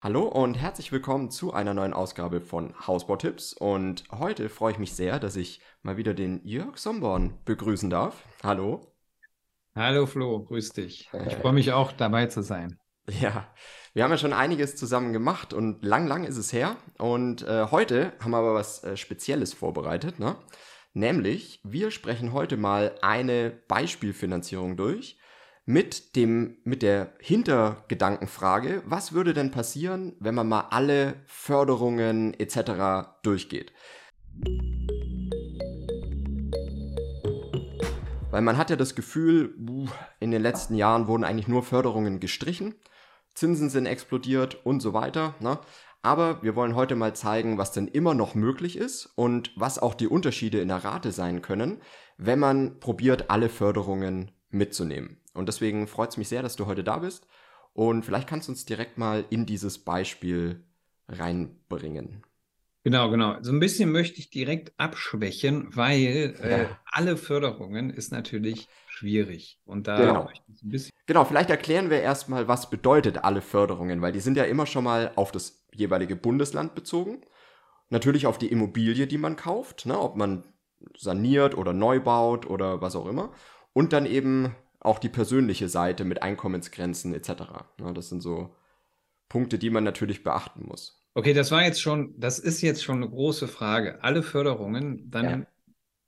Hallo und herzlich willkommen zu einer neuen Ausgabe von Hausbautipps. Und heute freue ich mich sehr, dass ich mal wieder den Jörg Somborn begrüßen darf. Hallo. Hallo Flo, grüß dich. Ich freue mich auch dabei zu sein. Ja, wir haben ja schon einiges zusammen gemacht und lang, lang ist es her. Und äh, heute haben wir aber was äh, Spezielles vorbereitet, ne? Nämlich, wir sprechen heute mal eine Beispielfinanzierung durch mit dem, mit der Hintergedankenfrage, was würde denn passieren, wenn man mal alle Förderungen etc. durchgeht? Weil man hat ja das Gefühl, in den letzten Jahren wurden eigentlich nur Förderungen gestrichen, Zinsen sind explodiert und so weiter. Ne? Aber wir wollen heute mal zeigen, was denn immer noch möglich ist und was auch die Unterschiede in der Rate sein können, wenn man probiert, alle Förderungen mitzunehmen. Und deswegen freut es mich sehr, dass du heute da bist. Und vielleicht kannst du uns direkt mal in dieses Beispiel reinbringen. Genau, genau. So ein bisschen möchte ich direkt abschwächen, weil äh, ja. äh, alle Förderungen ist natürlich schwierig. Und da genau. ein bisschen. Genau, vielleicht erklären wir erstmal, was bedeutet alle Förderungen, weil die sind ja immer schon mal auf das jeweilige Bundesland bezogen. Natürlich auf die Immobilie, die man kauft, ne, ob man saniert oder neu baut oder was auch immer. Und dann eben auch die persönliche Seite mit Einkommensgrenzen etc. Ja, das sind so Punkte, die man natürlich beachten muss. Okay, das war jetzt schon, das ist jetzt schon eine große Frage. Alle Förderungen, dann ja.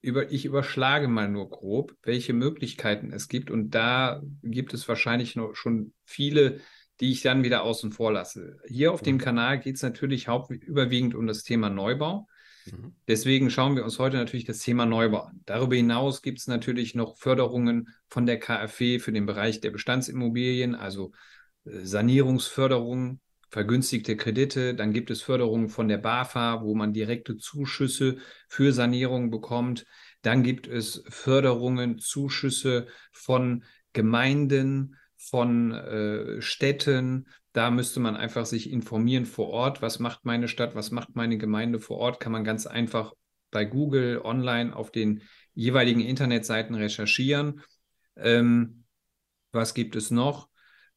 über, ich überschlage mal nur grob, welche Möglichkeiten es gibt. Und da gibt es wahrscheinlich noch schon viele, die ich dann wieder außen vor lasse. Hier auf mhm. dem Kanal geht es natürlich hauptüberwiegend um das Thema Neubau. Mhm. Deswegen schauen wir uns heute natürlich das Thema Neubau an. Darüber hinaus gibt es natürlich noch Förderungen von der KfW für den Bereich der Bestandsimmobilien, also äh, Sanierungsförderungen, vergünstigte Kredite. Dann gibt es Förderungen von der BAFA, wo man direkte Zuschüsse für Sanierungen bekommt. Dann gibt es Förderungen, Zuschüsse von Gemeinden, von äh, Städten, da müsste man einfach sich informieren vor Ort. Was macht meine Stadt? Was macht meine Gemeinde vor Ort? Kann man ganz einfach bei Google online auf den jeweiligen Internetseiten recherchieren. Ähm, was gibt es noch?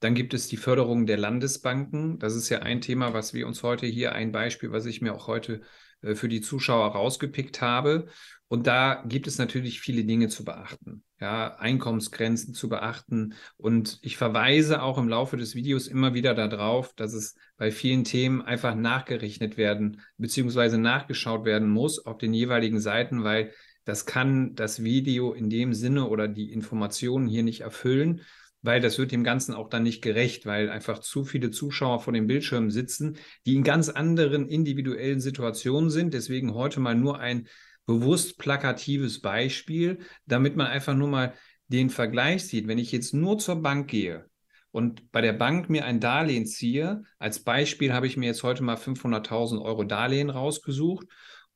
Dann gibt es die Förderung der Landesbanken. Das ist ja ein Thema, was wir uns heute hier, ein Beispiel, was ich mir auch heute äh, für die Zuschauer rausgepickt habe. Und da gibt es natürlich viele Dinge zu beachten, ja, Einkommensgrenzen zu beachten. Und ich verweise auch im Laufe des Videos immer wieder darauf, dass es bei vielen Themen einfach nachgerechnet werden, beziehungsweise nachgeschaut werden muss auf den jeweiligen Seiten, weil das kann das Video in dem Sinne oder die Informationen hier nicht erfüllen, weil das wird dem Ganzen auch dann nicht gerecht, weil einfach zu viele Zuschauer vor dem Bildschirm sitzen, die in ganz anderen individuellen Situationen sind. Deswegen heute mal nur ein bewusst plakatives Beispiel, damit man einfach nur mal den Vergleich sieht. Wenn ich jetzt nur zur Bank gehe und bei der Bank mir ein Darlehen ziehe, als Beispiel habe ich mir jetzt heute mal 500.000 Euro Darlehen rausgesucht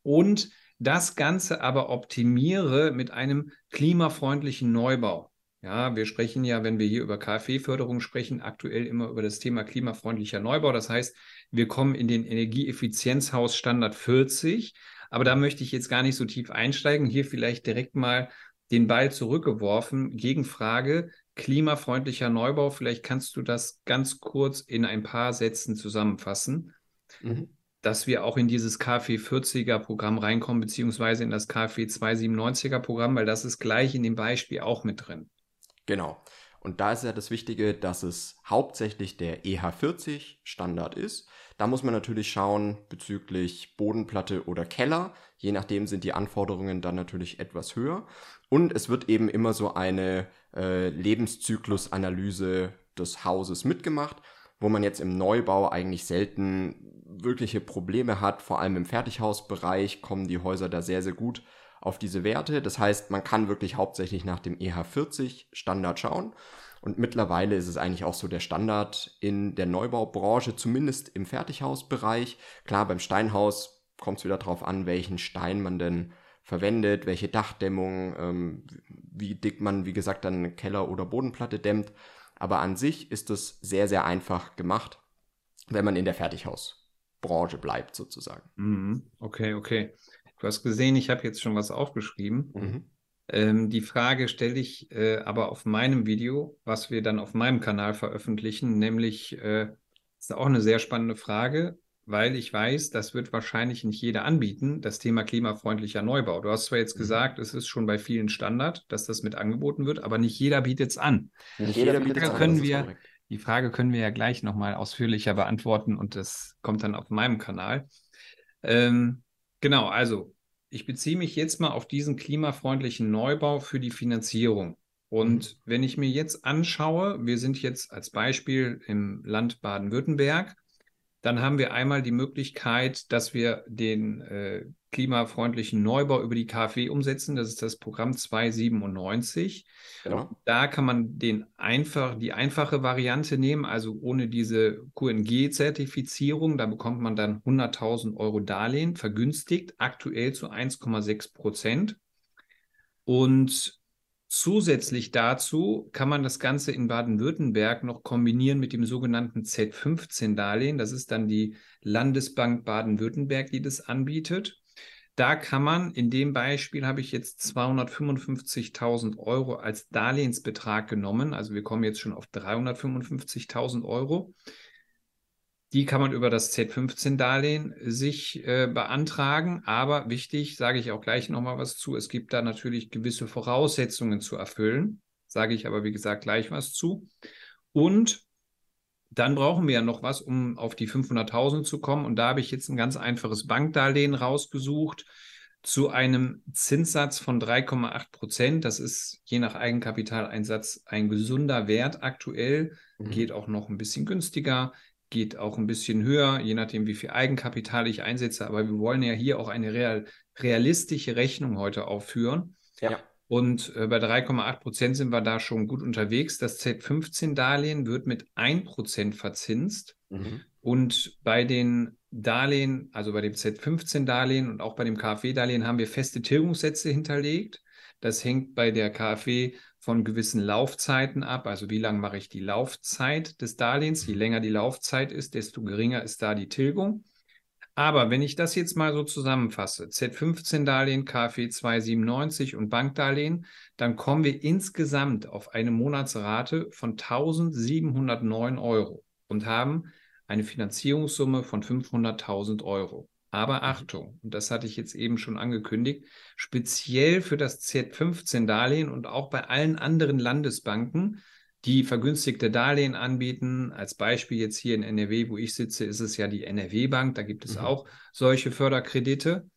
und das Ganze aber optimiere mit einem klimafreundlichen Neubau. Ja, wir sprechen ja, wenn wir hier über KfW-Förderung sprechen, aktuell immer über das Thema klimafreundlicher Neubau. Das heißt, wir kommen in den Energieeffizienzhausstandard 40. Aber da möchte ich jetzt gar nicht so tief einsteigen. Hier vielleicht direkt mal den Ball zurückgeworfen. Gegenfrage, klimafreundlicher Neubau. Vielleicht kannst du das ganz kurz in ein paar Sätzen zusammenfassen, mhm. dass wir auch in dieses KfW 40er Programm reinkommen, beziehungsweise in das KfW 297er Programm, weil das ist gleich in dem Beispiel auch mit drin. Genau. Und da ist ja das Wichtige, dass es hauptsächlich der EH40 Standard ist. Da muss man natürlich schauen bezüglich Bodenplatte oder Keller. Je nachdem sind die Anforderungen dann natürlich etwas höher. Und es wird eben immer so eine äh, Lebenszyklusanalyse des Hauses mitgemacht, wo man jetzt im Neubau eigentlich selten wirkliche Probleme hat. Vor allem im Fertighausbereich kommen die Häuser da sehr, sehr gut auf diese Werte. Das heißt, man kann wirklich hauptsächlich nach dem EH40 Standard schauen. Und mittlerweile ist es eigentlich auch so der Standard in der Neubaubranche, zumindest im Fertighausbereich. Klar, beim Steinhaus kommt es wieder darauf an, welchen Stein man denn verwendet, welche Dachdämmung, ähm, wie dick man, wie gesagt, dann Keller- oder Bodenplatte dämmt. Aber an sich ist es sehr, sehr einfach gemacht, wenn man in der Fertighausbranche bleibt, sozusagen. Mhm. Okay, okay. Du hast gesehen, ich habe jetzt schon was aufgeschrieben. Mhm. Ähm, die Frage stelle ich äh, aber auf meinem Video, was wir dann auf meinem Kanal veröffentlichen, nämlich äh, Das ist auch eine sehr spannende Frage, weil ich weiß, das wird wahrscheinlich nicht jeder anbieten, das Thema klimafreundlicher Neubau. Du hast zwar jetzt mhm. gesagt, es ist schon bei vielen Standard, dass das mit angeboten wird, aber nicht jeder bietet es an. Nicht jeder bietet es an. Können wir, die Frage können wir ja gleich nochmal ausführlicher beantworten und das kommt dann auf meinem Kanal. Ähm, genau, also ich beziehe mich jetzt mal auf diesen klimafreundlichen Neubau für die Finanzierung. Und mhm. wenn ich mir jetzt anschaue, wir sind jetzt als Beispiel im Land Baden-Württemberg, dann haben wir einmal die Möglichkeit, dass wir den äh, klimafreundlichen Neubau über die KfW umsetzen. Das ist das Programm 297. Genau. Da kann man den einfach, die einfache Variante nehmen, also ohne diese QNG-Zertifizierung. Da bekommt man dann 100.000 Euro Darlehen, vergünstigt, aktuell zu 1,6 Prozent. Und Zusätzlich dazu kann man das Ganze in Baden-Württemberg noch kombinieren mit dem sogenannten Z15-Darlehen. Das ist dann die Landesbank Baden-Württemberg, die das anbietet. Da kann man, in dem Beispiel habe ich jetzt 255.000 Euro als Darlehensbetrag genommen. Also wir kommen jetzt schon auf 355.000 Euro. Die kann man über das Z15-Darlehen sich äh, beantragen. Aber wichtig, sage ich auch gleich nochmal was zu, es gibt da natürlich gewisse Voraussetzungen zu erfüllen. Sage ich aber, wie gesagt, gleich was zu. Und dann brauchen wir ja noch was, um auf die 500.000 zu kommen. Und da habe ich jetzt ein ganz einfaches Bankdarlehen rausgesucht zu einem Zinssatz von 3,8 Prozent. Das ist je nach Eigenkapitaleinsatz ein gesunder Wert aktuell. Mhm. Geht auch noch ein bisschen günstiger geht auch ein bisschen höher, je nachdem, wie viel Eigenkapital ich einsetze. Aber wir wollen ja hier auch eine real, realistische Rechnung heute aufführen. Ja. Und äh, bei 3,8 Prozent sind wir da schon gut unterwegs. Das Z15-Darlehen wird mit 1 Prozent verzinst. Mhm. Und bei den Darlehen, also bei dem Z15-Darlehen und auch bei dem KfW-Darlehen haben wir feste Tilgungssätze hinterlegt. Das hängt bei der KfW von gewissen Laufzeiten ab. Also wie lange mache ich die Laufzeit des Darlehens? Je länger die Laufzeit ist, desto geringer ist da die Tilgung. Aber wenn ich das jetzt mal so zusammenfasse, Z15-Darlehen, KfW 297 und Bankdarlehen, dann kommen wir insgesamt auf eine Monatsrate von 1709 Euro und haben eine Finanzierungssumme von 500.000 Euro. Aber Achtung, und das hatte ich jetzt eben schon angekündigt, speziell für das Z15-Darlehen und auch bei allen anderen Landesbanken, die vergünstigte Darlehen anbieten. Als Beispiel jetzt hier in NRW, wo ich sitze, ist es ja die NRW-Bank. Da gibt es mhm. auch solche Förderkredite.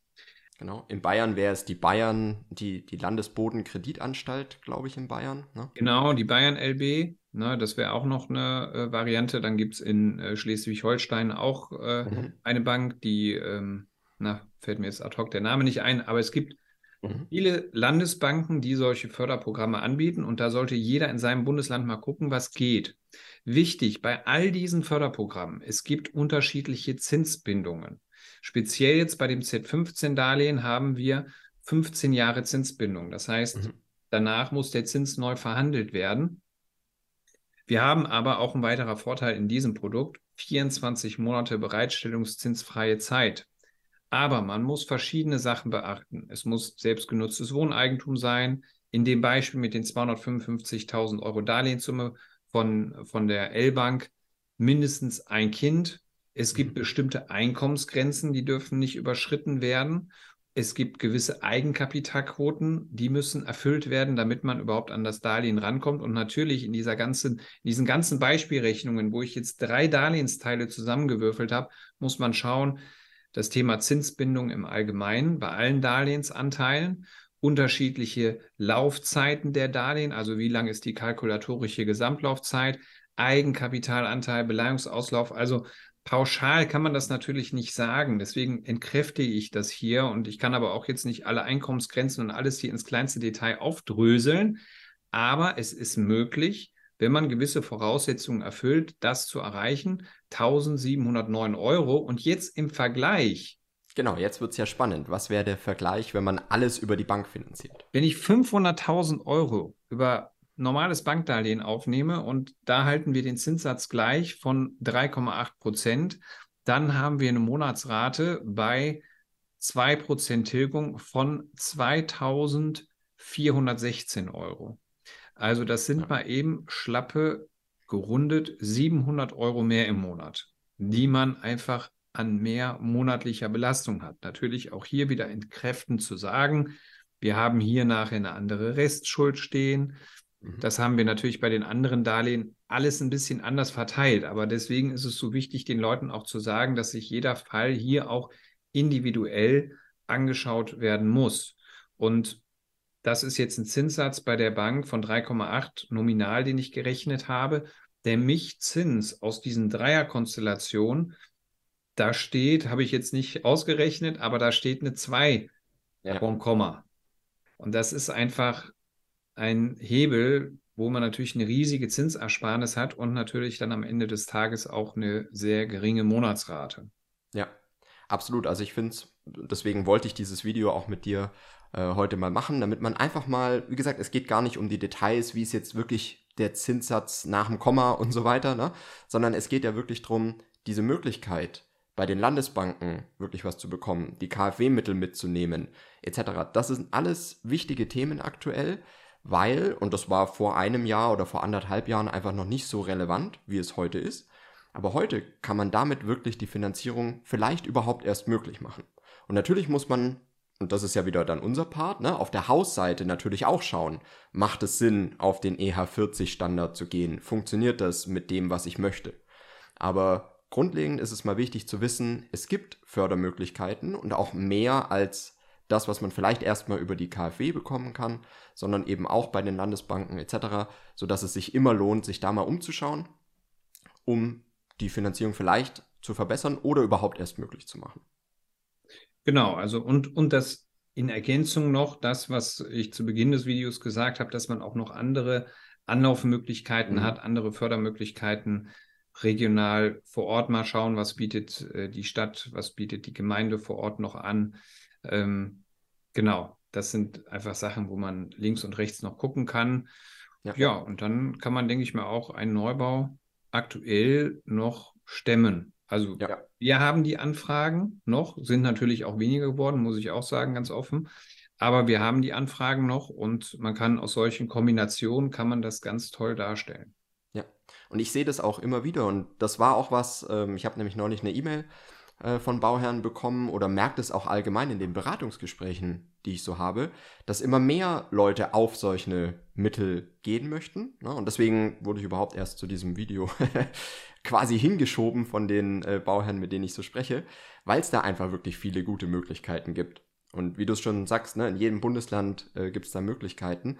Genau. In Bayern wäre es die Bayern, die, die Landesbodenkreditanstalt, glaube ich, in Bayern. Ne? Genau, die Bayern LB. Ne, das wäre auch noch eine äh, Variante. Dann gibt es in äh, Schleswig-Holstein auch äh, mhm. eine Bank, die, ähm, na, fällt mir jetzt ad hoc der Name nicht ein, aber es gibt mhm. viele Landesbanken, die solche Förderprogramme anbieten und da sollte jeder in seinem Bundesland mal gucken, was geht. Wichtig bei all diesen Förderprogrammen, es gibt unterschiedliche Zinsbindungen. Speziell jetzt bei dem Z15-Darlehen haben wir 15 Jahre Zinsbindung. Das heißt, mhm. danach muss der Zins neu verhandelt werden. Wir haben aber auch ein weiterer Vorteil in diesem Produkt, 24 Monate bereitstellungszinsfreie Zeit. Aber man muss verschiedene Sachen beachten. Es muss selbstgenutztes Wohneigentum sein. In dem Beispiel mit den 255.000 Euro Darlehenssumme von, von der L-Bank mindestens ein Kind. Es gibt mhm. bestimmte Einkommensgrenzen, die dürfen nicht überschritten werden es gibt gewisse Eigenkapitalquoten, die müssen erfüllt werden, damit man überhaupt an das Darlehen rankommt. Und natürlich in dieser ganzen, in diesen ganzen Beispielrechnungen, wo ich jetzt drei Darlehensteile zusammengewürfelt habe, muss man schauen, das Thema Zinsbindung im Allgemeinen bei allen Darlehensanteilen, unterschiedliche Laufzeiten der Darlehen, also wie lang ist die kalkulatorische Gesamtlaufzeit, Eigenkapitalanteil, Beleihungsauslauf, also Pauschal kann man das natürlich nicht sagen. Deswegen entkräftige ich das hier. Und ich kann aber auch jetzt nicht alle Einkommensgrenzen und alles hier ins kleinste Detail aufdröseln. Aber es ist möglich, wenn man gewisse Voraussetzungen erfüllt, das zu erreichen. 1709 Euro. Und jetzt im Vergleich. Genau, jetzt wird es ja spannend. Was wäre der Vergleich, wenn man alles über die Bank finanziert? Wenn ich 500.000 Euro über normales Bankdarlehen aufnehme und da halten wir den Zinssatz gleich von 3,8 Prozent, dann haben wir eine Monatsrate bei 2 Prozent Tilgung von 2416 Euro. Also das sind mal eben schlappe, gerundet 700 Euro mehr im Monat. die man einfach an mehr monatlicher Belastung hat. Natürlich auch hier wieder entkräftend zu sagen, wir haben hier nachher eine andere Restschuld stehen. Mhm. Das haben wir natürlich bei den anderen Darlehen alles ein bisschen anders verteilt. Aber deswegen ist es so wichtig, den Leuten auch zu sagen, dass sich jeder Fall hier auch individuell angeschaut werden muss. Und das ist jetzt ein Zinssatz bei der Bank von 3,8 nominal, den ich gerechnet habe. Der Michzins aus diesen Dreierkonstellationen, da steht, habe ich jetzt nicht ausgerechnet, aber da steht eine 2 ja. vom Komma. Und das ist einfach ein Hebel, wo man natürlich eine riesige Zinsersparnis hat und natürlich dann am Ende des Tages auch eine sehr geringe Monatsrate. Ja, absolut. Also ich finde es, deswegen wollte ich dieses Video auch mit dir äh, heute mal machen, damit man einfach mal, wie gesagt, es geht gar nicht um die Details, wie es jetzt wirklich der Zinssatz nach dem Komma und so weiter, ne? sondern es geht ja wirklich darum, diese Möglichkeit, bei den Landesbanken wirklich was zu bekommen, die KfW-Mittel mitzunehmen, etc. Das sind alles wichtige Themen aktuell, weil, und das war vor einem Jahr oder vor anderthalb Jahren einfach noch nicht so relevant, wie es heute ist, aber heute kann man damit wirklich die Finanzierung vielleicht überhaupt erst möglich machen. Und natürlich muss man, und das ist ja wieder dann unser Part, ne, auf der Hausseite natürlich auch schauen, macht es Sinn, auf den EH40-Standard zu gehen? Funktioniert das mit dem, was ich möchte? Aber Grundlegend ist es mal wichtig zu wissen, es gibt Fördermöglichkeiten und auch mehr als das, was man vielleicht erstmal über die KfW bekommen kann, sondern eben auch bei den Landesbanken etc., sodass es sich immer lohnt, sich da mal umzuschauen, um die Finanzierung vielleicht zu verbessern oder überhaupt erst möglich zu machen. Genau, also und, und das in Ergänzung noch, das, was ich zu Beginn des Videos gesagt habe, dass man auch noch andere Anlaufmöglichkeiten mhm. hat, andere Fördermöglichkeiten regional vor Ort mal schauen, was bietet äh, die Stadt, was bietet die Gemeinde vor Ort noch an. Ähm, genau, das sind einfach Sachen, wo man links und rechts noch gucken kann. Ja. ja, und dann kann man, denke ich mal, auch einen Neubau aktuell noch stemmen. Also ja. wir haben die Anfragen noch, sind natürlich auch weniger geworden, muss ich auch sagen, ganz offen. Aber wir haben die Anfragen noch und man kann aus solchen Kombinationen kann man das ganz toll darstellen. Und ich sehe das auch immer wieder. Und das war auch was, ähm, ich habe nämlich neulich eine E-Mail äh, von Bauherren bekommen oder merkt es auch allgemein in den Beratungsgesprächen, die ich so habe, dass immer mehr Leute auf solche Mittel gehen möchten. Ne? Und deswegen wurde ich überhaupt erst zu diesem Video quasi hingeschoben von den äh, Bauherren, mit denen ich so spreche, weil es da einfach wirklich viele gute Möglichkeiten gibt. Und wie du es schon sagst, ne, in jedem Bundesland äh, gibt es da Möglichkeiten.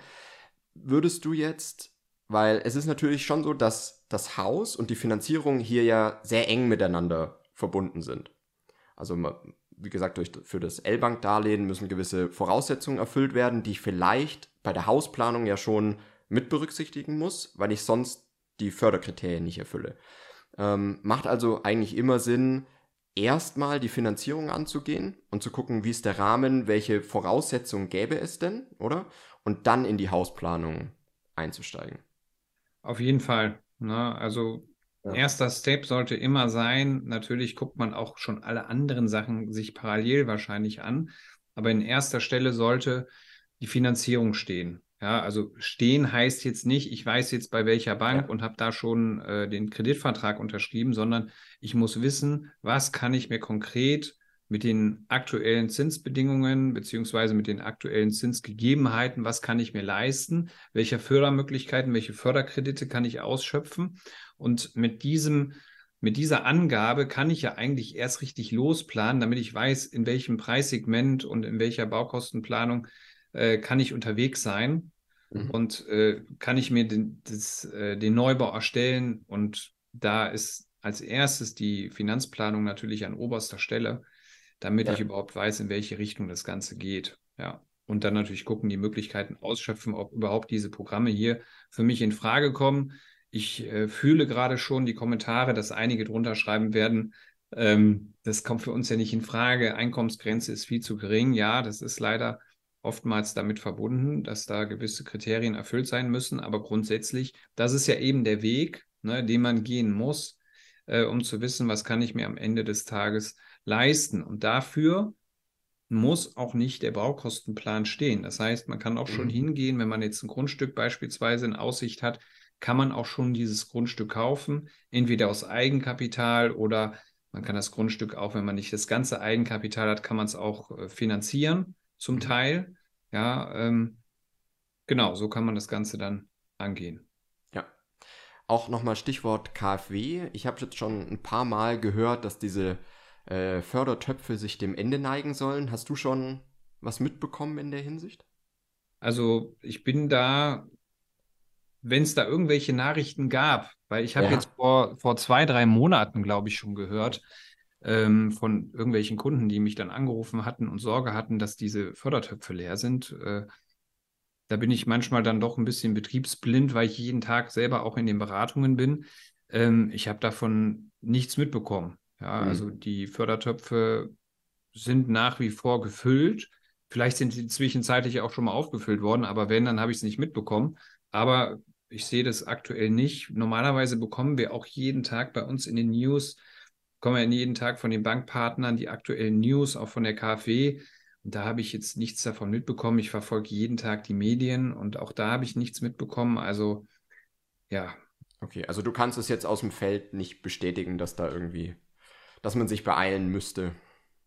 Würdest du jetzt weil es ist natürlich schon so, dass das Haus und die Finanzierung hier ja sehr eng miteinander verbunden sind. Also wie gesagt, durch, für das L-Bank-Darlehen müssen gewisse Voraussetzungen erfüllt werden, die ich vielleicht bei der Hausplanung ja schon mit berücksichtigen muss, weil ich sonst die Förderkriterien nicht erfülle. Ähm, macht also eigentlich immer Sinn, erstmal die Finanzierung anzugehen und zu gucken, wie ist der Rahmen, welche Voraussetzungen gäbe es denn, oder? Und dann in die Hausplanung einzusteigen. Auf jeden Fall. Ne? Also ja. erster Step sollte immer sein, natürlich guckt man auch schon alle anderen Sachen sich parallel wahrscheinlich an, aber in erster Stelle sollte die Finanzierung stehen. Ja, also stehen heißt jetzt nicht, ich weiß jetzt bei welcher Bank ja. und habe da schon äh, den Kreditvertrag unterschrieben, sondern ich muss wissen, was kann ich mir konkret mit den aktuellen Zinsbedingungen beziehungsweise mit den aktuellen Zinsgegebenheiten, was kann ich mir leisten, welche Fördermöglichkeiten, welche Förderkredite kann ich ausschöpfen. Und mit diesem, mit dieser Angabe kann ich ja eigentlich erst richtig losplanen, damit ich weiß, in welchem Preissegment und in welcher Baukostenplanung äh, kann ich unterwegs sein mhm. und äh, kann ich mir den, das, äh, den Neubau erstellen. Und da ist als erstes die Finanzplanung natürlich an oberster Stelle damit ja. ich überhaupt weiß, in welche Richtung das Ganze geht. Ja. Und dann natürlich gucken, die Möglichkeiten ausschöpfen, ob überhaupt diese Programme hier für mich in Frage kommen. Ich äh, fühle gerade schon die Kommentare, dass einige drunter schreiben werden, ähm, das kommt für uns ja nicht in Frage, Einkommensgrenze ist viel zu gering. Ja, das ist leider oftmals damit verbunden, dass da gewisse Kriterien erfüllt sein müssen. Aber grundsätzlich, das ist ja eben der Weg, ne, den man gehen muss, äh, um zu wissen, was kann ich mir am Ende des Tages leisten. Und dafür muss auch nicht der Baukostenplan stehen. Das heißt, man kann auch schon mhm. hingehen, wenn man jetzt ein Grundstück beispielsweise in Aussicht hat, kann man auch schon dieses Grundstück kaufen, entweder aus Eigenkapital oder man kann das Grundstück auch, wenn man nicht das ganze Eigenkapital hat, kann man es auch äh, finanzieren, zum mhm. Teil. Ja, ähm, genau, so kann man das Ganze dann angehen. Ja. Auch nochmal Stichwort KfW. Ich habe jetzt schon ein paar Mal gehört, dass diese äh, Fördertöpfe sich dem Ende neigen sollen. Hast du schon was mitbekommen in der Hinsicht? Also ich bin da, wenn es da irgendwelche Nachrichten gab, weil ich habe ja. jetzt vor, vor zwei, drei Monaten, glaube ich, schon gehört ähm, von irgendwelchen Kunden, die mich dann angerufen hatten und Sorge hatten, dass diese Fördertöpfe leer sind. Äh, da bin ich manchmal dann doch ein bisschen betriebsblind, weil ich jeden Tag selber auch in den Beratungen bin. Ähm, ich habe davon nichts mitbekommen. Ja, mhm. also die Fördertöpfe sind nach wie vor gefüllt. Vielleicht sind sie zwischenzeitlich auch schon mal aufgefüllt worden, aber wenn, dann habe ich es nicht mitbekommen. Aber ich sehe das aktuell nicht. Normalerweise bekommen wir auch jeden Tag bei uns in den News, bekommen wir jeden Tag von den Bankpartnern die aktuellen News, auch von der KfW. Und da habe ich jetzt nichts davon mitbekommen. Ich verfolge jeden Tag die Medien und auch da habe ich nichts mitbekommen. Also ja. Okay, also du kannst es jetzt aus dem Feld nicht bestätigen, dass da irgendwie, dass man sich beeilen müsste.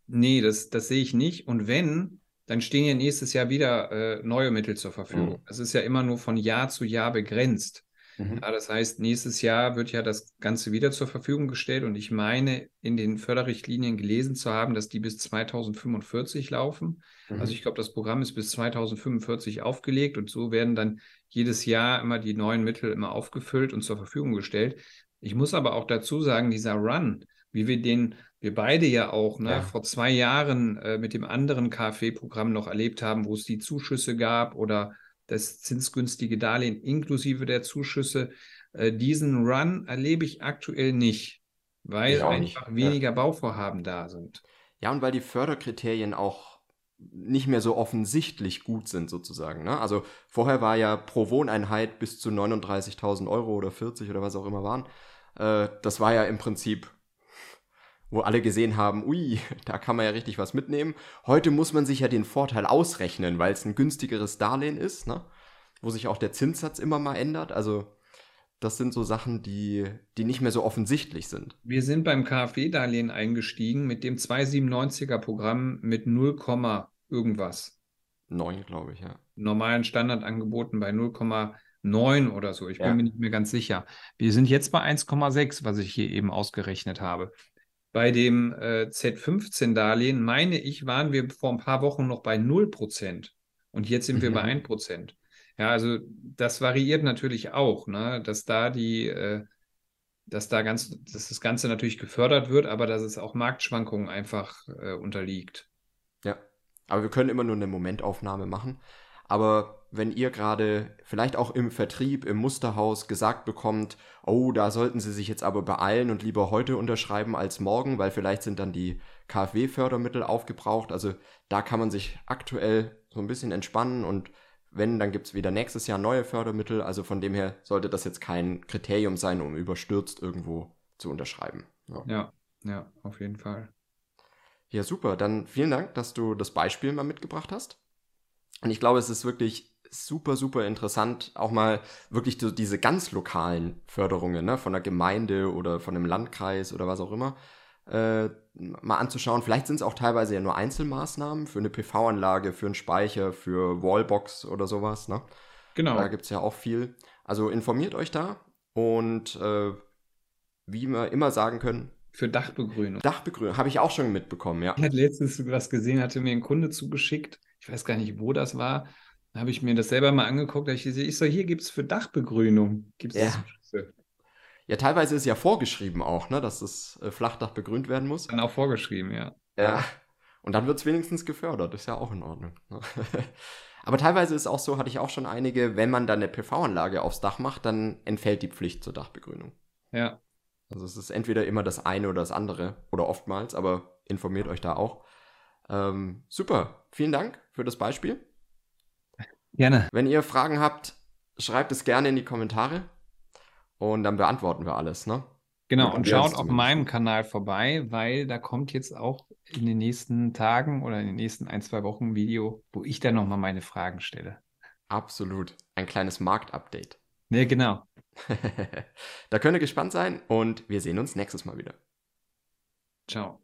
Nee, das, das sehe ich nicht. Und wenn, dann stehen ja nächstes Jahr wieder äh, neue Mittel zur Verfügung. Mhm. Das ist ja immer nur von Jahr zu Jahr begrenzt. Mhm. Ja, das heißt, nächstes Jahr wird ja das Ganze wieder zur Verfügung gestellt und ich meine, in den Förderrichtlinien gelesen zu haben, dass die bis 2045 laufen. Mhm. Also ich glaube, das Programm ist bis 2045 aufgelegt und so werden dann jedes Jahr immer die neuen Mittel immer aufgefüllt und zur Verfügung gestellt. Ich muss aber auch dazu sagen, dieser Run, wie wir den, wir beide ja auch ne, ja. vor zwei Jahren äh, mit dem anderen KfW-Programm noch erlebt haben, wo es die Zuschüsse gab oder das zinsgünstige Darlehen inklusive der Zuschüsse. Äh, diesen Run erlebe ich aktuell nicht, weil einfach nicht. weniger ja. Bauvorhaben da sind. Ja, und weil die Förderkriterien auch nicht mehr so offensichtlich gut sind sozusagen. Ne? Also vorher war ja pro Wohneinheit bis zu 39.000 Euro oder 40 oder was auch immer waren. Äh, das war ja im Prinzip wo alle gesehen haben, ui, da kann man ja richtig was mitnehmen. Heute muss man sich ja den Vorteil ausrechnen, weil es ein günstigeres Darlehen ist, ne? wo sich auch der Zinssatz immer mal ändert. Also das sind so Sachen, die, die nicht mehr so offensichtlich sind. Wir sind beim KfW-Darlehen eingestiegen mit dem 297er Programm mit 0, irgendwas. 9, glaube ich, ja. Normalen Standardangeboten bei 0,9 oder so. Ich bin ja. mir nicht mehr ganz sicher. Wir sind jetzt bei 1,6, was ich hier eben ausgerechnet habe. Bei dem äh, Z15-Darlehen, meine ich, waren wir vor ein paar Wochen noch bei 0%. Und jetzt sind mhm. wir bei 1%. Ja, also das variiert natürlich auch, ne? dass da die, äh, dass da ganz, dass das Ganze natürlich gefördert wird, aber dass es auch Marktschwankungen einfach äh, unterliegt. Ja, aber wir können immer nur eine Momentaufnahme machen. Aber wenn ihr gerade vielleicht auch im Vertrieb, im Musterhaus gesagt bekommt, oh, da sollten Sie sich jetzt aber beeilen und lieber heute unterschreiben als morgen, weil vielleicht sind dann die KfW-Fördermittel aufgebraucht. Also da kann man sich aktuell so ein bisschen entspannen und wenn, dann gibt es wieder nächstes Jahr neue Fördermittel. Also von dem her sollte das jetzt kein Kriterium sein, um überstürzt irgendwo zu unterschreiben. Ja, ja, ja auf jeden Fall. Ja, super. Dann vielen Dank, dass du das Beispiel mal mitgebracht hast. Und ich glaube, es ist wirklich super, super interessant, auch mal wirklich so diese ganz lokalen Förderungen ne, von der Gemeinde oder von einem Landkreis oder was auch immer äh, mal anzuschauen. Vielleicht sind es auch teilweise ja nur Einzelmaßnahmen für eine PV-Anlage, für einen Speicher, für Wallbox oder sowas. Ne? Genau. Da gibt es ja auch viel. Also informiert euch da und äh, wie wir immer sagen können, für Dachbegrünung. Dachbegrünung, habe ich auch schon mitbekommen, ja. Ich hatte letztens was gesehen, hatte mir ein Kunde zugeschickt ich weiß gar nicht, wo das war. Da habe ich mir das selber mal angeguckt. Da ich, ich so, hier gibt es für Dachbegrünung. Gibt's ja. ja, teilweise ist ja vorgeschrieben auch, ne, dass das äh, Flachdach begrünt werden muss. Dann auch vorgeschrieben, ja. Ja. Und dann wird es wenigstens gefördert. Ist ja auch in Ordnung. Ne? Aber teilweise ist auch so, hatte ich auch schon einige, wenn man dann eine PV-Anlage aufs Dach macht, dann entfällt die Pflicht zur Dachbegrünung. Ja. Also es ist entweder immer das eine oder das andere oder oftmals, aber informiert euch da auch. Ähm, super, vielen Dank für das Beispiel. Gerne. Wenn ihr Fragen habt, schreibt es gerne in die Kommentare und dann beantworten wir alles, ne? Genau, und, und schaut auf meinem Kanal vorbei, weil da kommt jetzt auch in den nächsten Tagen oder in den nächsten ein, zwei Wochen ein Video, wo ich dann nochmal meine Fragen stelle. Absolut. Ein kleines Marktupdate. Ne, genau. da könnt ihr gespannt sein und wir sehen uns nächstes Mal wieder. Ciao.